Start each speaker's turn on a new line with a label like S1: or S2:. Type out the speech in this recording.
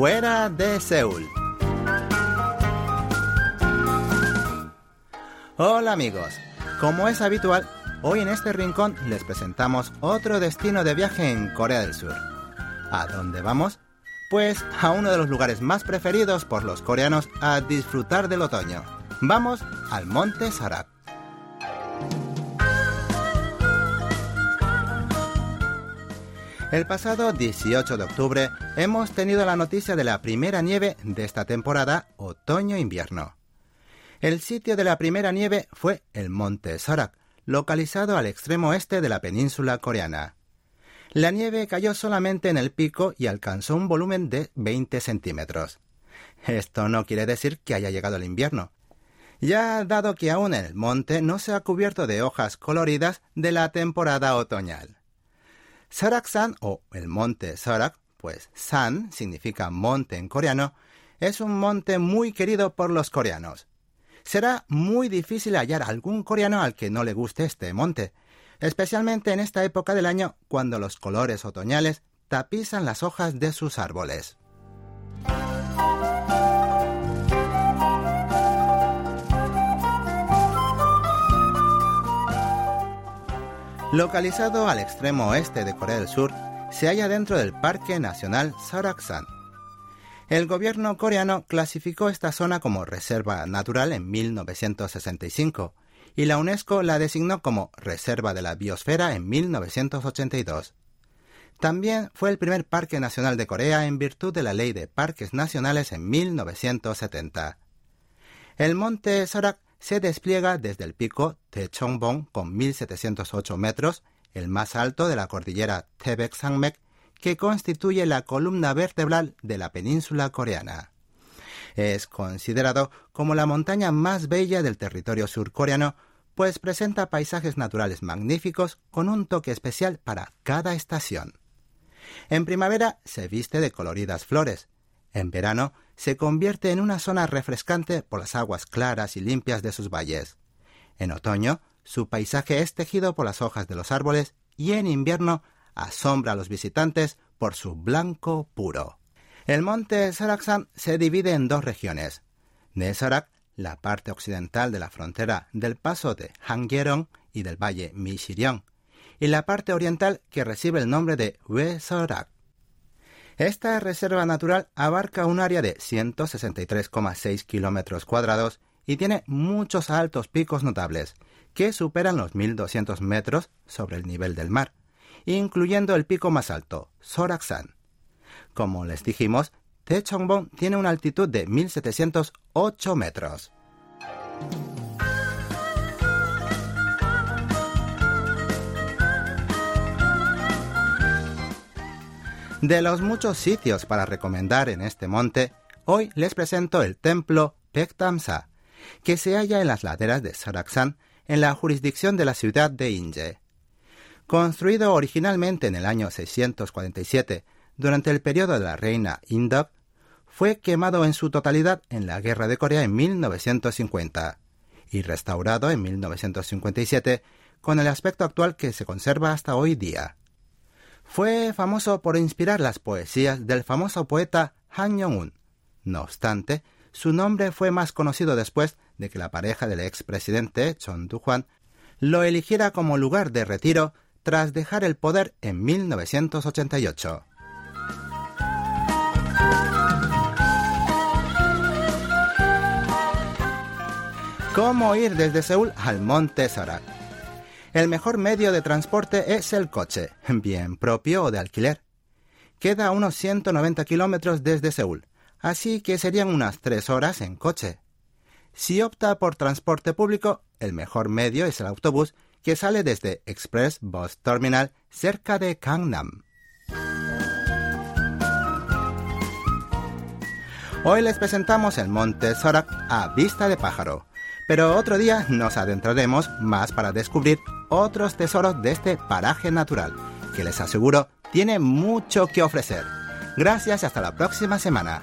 S1: fuera de Seúl. Hola amigos, como es habitual, hoy en este rincón les presentamos otro destino de viaje en Corea del Sur. ¿A dónde vamos? Pues a uno de los lugares más preferidos por los coreanos a disfrutar del otoño. Vamos al Monte Sarak. El pasado 18 de octubre hemos tenido la noticia de la primera nieve de esta temporada otoño-invierno. El sitio de la primera nieve fue el Monte Sorak, localizado al extremo este de la península coreana. La nieve cayó solamente en el pico y alcanzó un volumen de 20 centímetros. Esto no quiere decir que haya llegado el invierno, ya dado que aún el monte no se ha cubierto de hojas coloridas de la temporada otoñal. Sarak-san o el monte Sarak, pues San significa monte en coreano, es un monte muy querido por los coreanos. Será muy difícil hallar algún coreano al que no le guste este monte, especialmente en esta época del año cuando los colores otoñales tapizan las hojas de sus árboles. Localizado al extremo oeste de Corea del Sur, se halla dentro del Parque Nacional Saraksan. El gobierno coreano clasificó esta zona como reserva natural en 1965 y la UNESCO la designó como Reserva de la Biosfera en 1982. También fue el primer parque nacional de Corea en virtud de la Ley de Parques Nacionales en 1970. El monte Sarak se despliega desde el pico Chongbong con 1708 metros, el más alto de la cordillera Taebaek-Sangmek, que constituye la columna vertebral de la península coreana. Es considerado como la montaña más bella del territorio surcoreano, pues presenta paisajes naturales magníficos con un toque especial para cada estación. En primavera se viste de coloridas flores, en verano se convierte en una zona refrescante por las aguas claras y limpias de sus valles. En otoño, su paisaje es tejido por las hojas de los árboles y en invierno asombra a los visitantes por su blanco puro. El monte Saraksan se divide en dos regiones. Nesarak, la parte occidental de la frontera del paso de Hangyeong y del valle Mishiryeong, y la parte oriental que recibe el nombre de Wesorak. Esta reserva natural abarca un área de 163,6 kilómetros cuadrados y tiene muchos altos picos notables, que superan los 1.200 metros sobre el nivel del mar, incluyendo el pico más alto, Soraksan. Como les dijimos, Techongbong tiene una altitud de 1.708 metros. De los muchos sitios para recomendar en este monte, hoy les presento el templo Pektamsa, que se halla en las laderas de Saraksan, en la jurisdicción de la ciudad de Inje. Construido originalmente en el año 647, durante el periodo de la reina Indok, fue quemado en su totalidad en la Guerra de Corea en 1950 y restaurado en 1957 con el aspecto actual que se conserva hasta hoy día. Fue famoso por inspirar las poesías del famoso poeta Han Yong-un. No obstante, su nombre fue más conocido después de que la pareja del expresidente Chon Du-hwan lo eligiera como lugar de retiro tras dejar el poder en 1988. ¿Cómo ir desde Seúl al monte Sarak? El mejor medio de transporte es el coche, bien propio o de alquiler. Queda a unos 190 kilómetros desde Seúl, así que serían unas tres horas en coche. Si opta por transporte público, el mejor medio es el autobús que sale desde Express Bus Terminal cerca de Gangnam. Hoy les presentamos el monte Sorak a vista de pájaro, pero otro día nos adentraremos más para descubrir otros tesoros de este paraje natural, que les aseguro tiene mucho que ofrecer. Gracias y hasta la próxima semana.